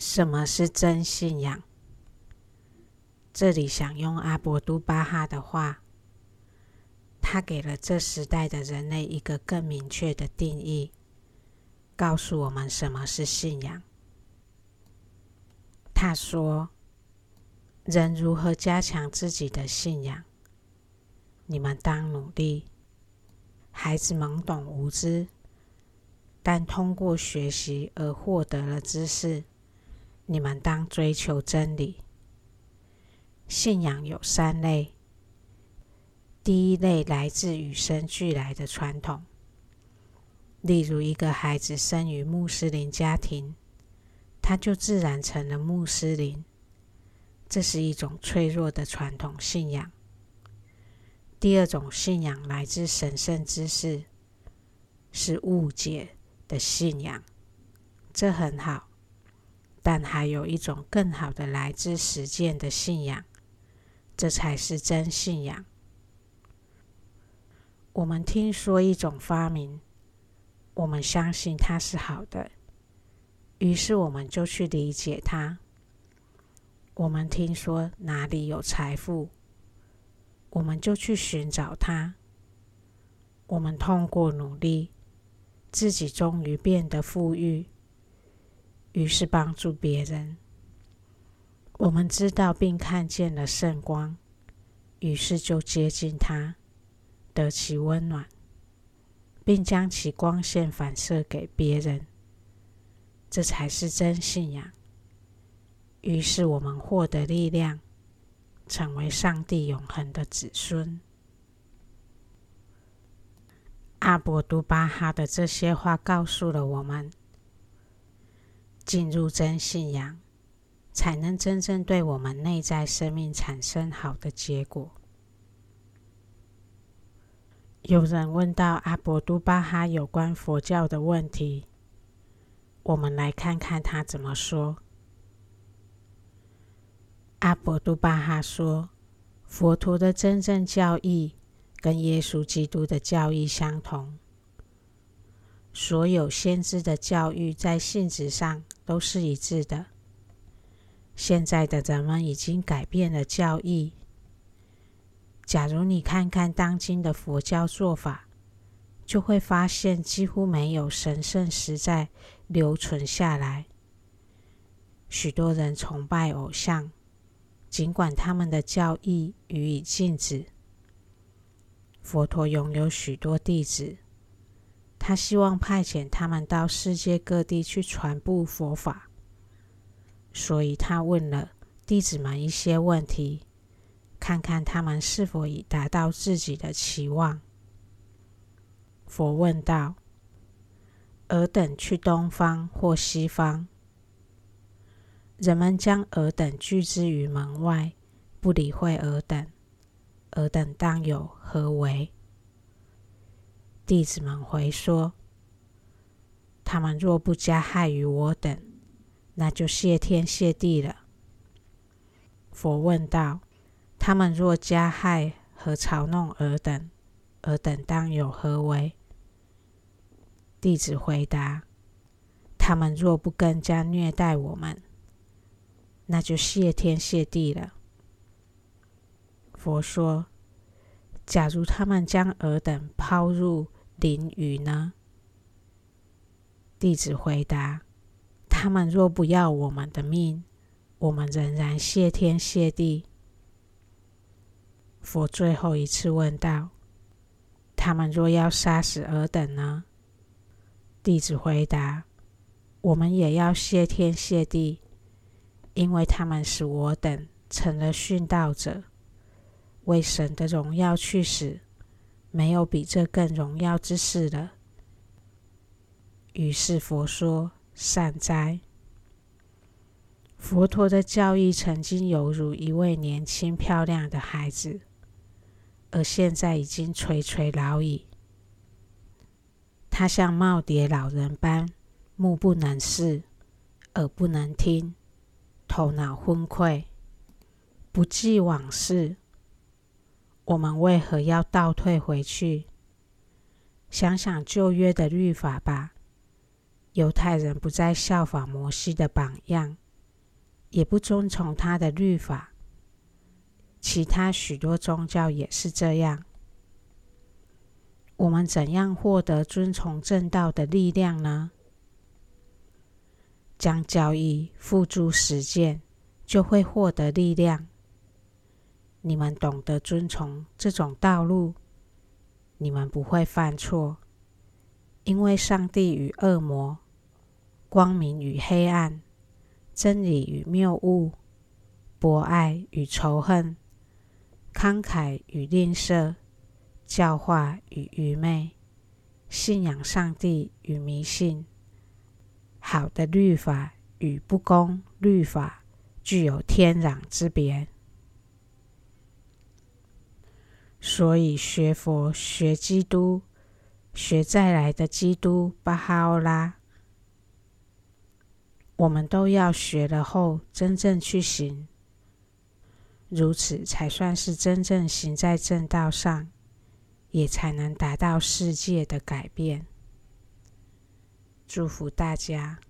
什么是真信仰？这里想用阿博都巴哈的话，他给了这时代的人类一个更明确的定义，告诉我们什么是信仰。他说：“人如何加强自己的信仰？你们当努力。孩子懵懂无知，但通过学习而获得了知识。”你们当追求真理。信仰有三类。第一类来自与生俱来的传统，例如一个孩子生于穆斯林家庭，他就自然成了穆斯林。这是一种脆弱的传统信仰。第二种信仰来自神圣知识，是误解的信仰，这很好。但还有一种更好的来自实践的信仰，这才是真信仰。我们听说一种发明，我们相信它是好的，于是我们就去理解它。我们听说哪里有财富，我们就去寻找它。我们通过努力，自己终于变得富裕。于是帮助别人，我们知道并看见了圣光，于是就接近它，得其温暖，并将其光线反射给别人。这才是真信仰。于是我们获得力量，成为上帝永恒的子孙。阿伯都巴哈的这些话告诉了我们。进入真信仰，才能真正对我们内在生命产生好的结果。有人问到阿博都巴哈有关佛教的问题，我们来看看他怎么说。阿博都巴哈说：“佛陀的真正教义跟耶稣基督的教义相同。”所有先知的教育在性质上都是一致的。现在的人们已经改变了教义。假如你看看当今的佛教做法，就会发现几乎没有神圣实在留存下来。许多人崇拜偶像，尽管他们的教义予以禁止。佛陀拥有许多弟子。他希望派遣他们到世界各地去传布佛法，所以他问了弟子们一些问题，看看他们是否已达到自己的期望。佛问道：“尔等去东方或西方，人们将尔等拒之于门外，不理会尔等，尔等当有何为？”弟子们回说：“他们若不加害于我等，那就谢天谢地了。”佛问道：“他们若加害和嘲弄尔等，尔等当有何为？”弟子回答：“他们若不更加虐待我们，那就谢天谢地了。”佛说：“假如他们将尔等抛入……”淋雨呢？弟子回答：“他们若不要我们的命，我们仍然谢天谢地。”佛最后一次问道：“他们若要杀死尔等呢？”弟子回答：“我们也要谢天谢地，因为他们使我等成了殉道者，为神的荣耀去死。”没有比这更荣耀之事了。于是佛说：“善哉！佛陀的教义曾经犹如一位年轻漂亮的孩子，而现在已经垂垂老矣。他像耄耋老人般，目不能视，耳不能听，头脑昏聩，不记往事。”我们为何要倒退回去？想想旧约的律法吧。犹太人不再效仿摩西的榜样，也不遵从他的律法。其他许多宗教也是这样。我们怎样获得遵从正道的力量呢？将教义付诸实践，就会获得力量。你们懂得遵从这种道路，你们不会犯错，因为上帝与恶魔、光明与黑暗、真理与谬误、博爱与仇恨、慷慨与吝啬。教化与愚昧，信仰上帝与迷信，好的律法与不公律法具有天壤之别。所以，学佛、学基督、学再来的基督巴哈欧拉，我们都要学了后真正去行，如此才算是真正行在正道上。也才能达到世界的改变。祝福大家。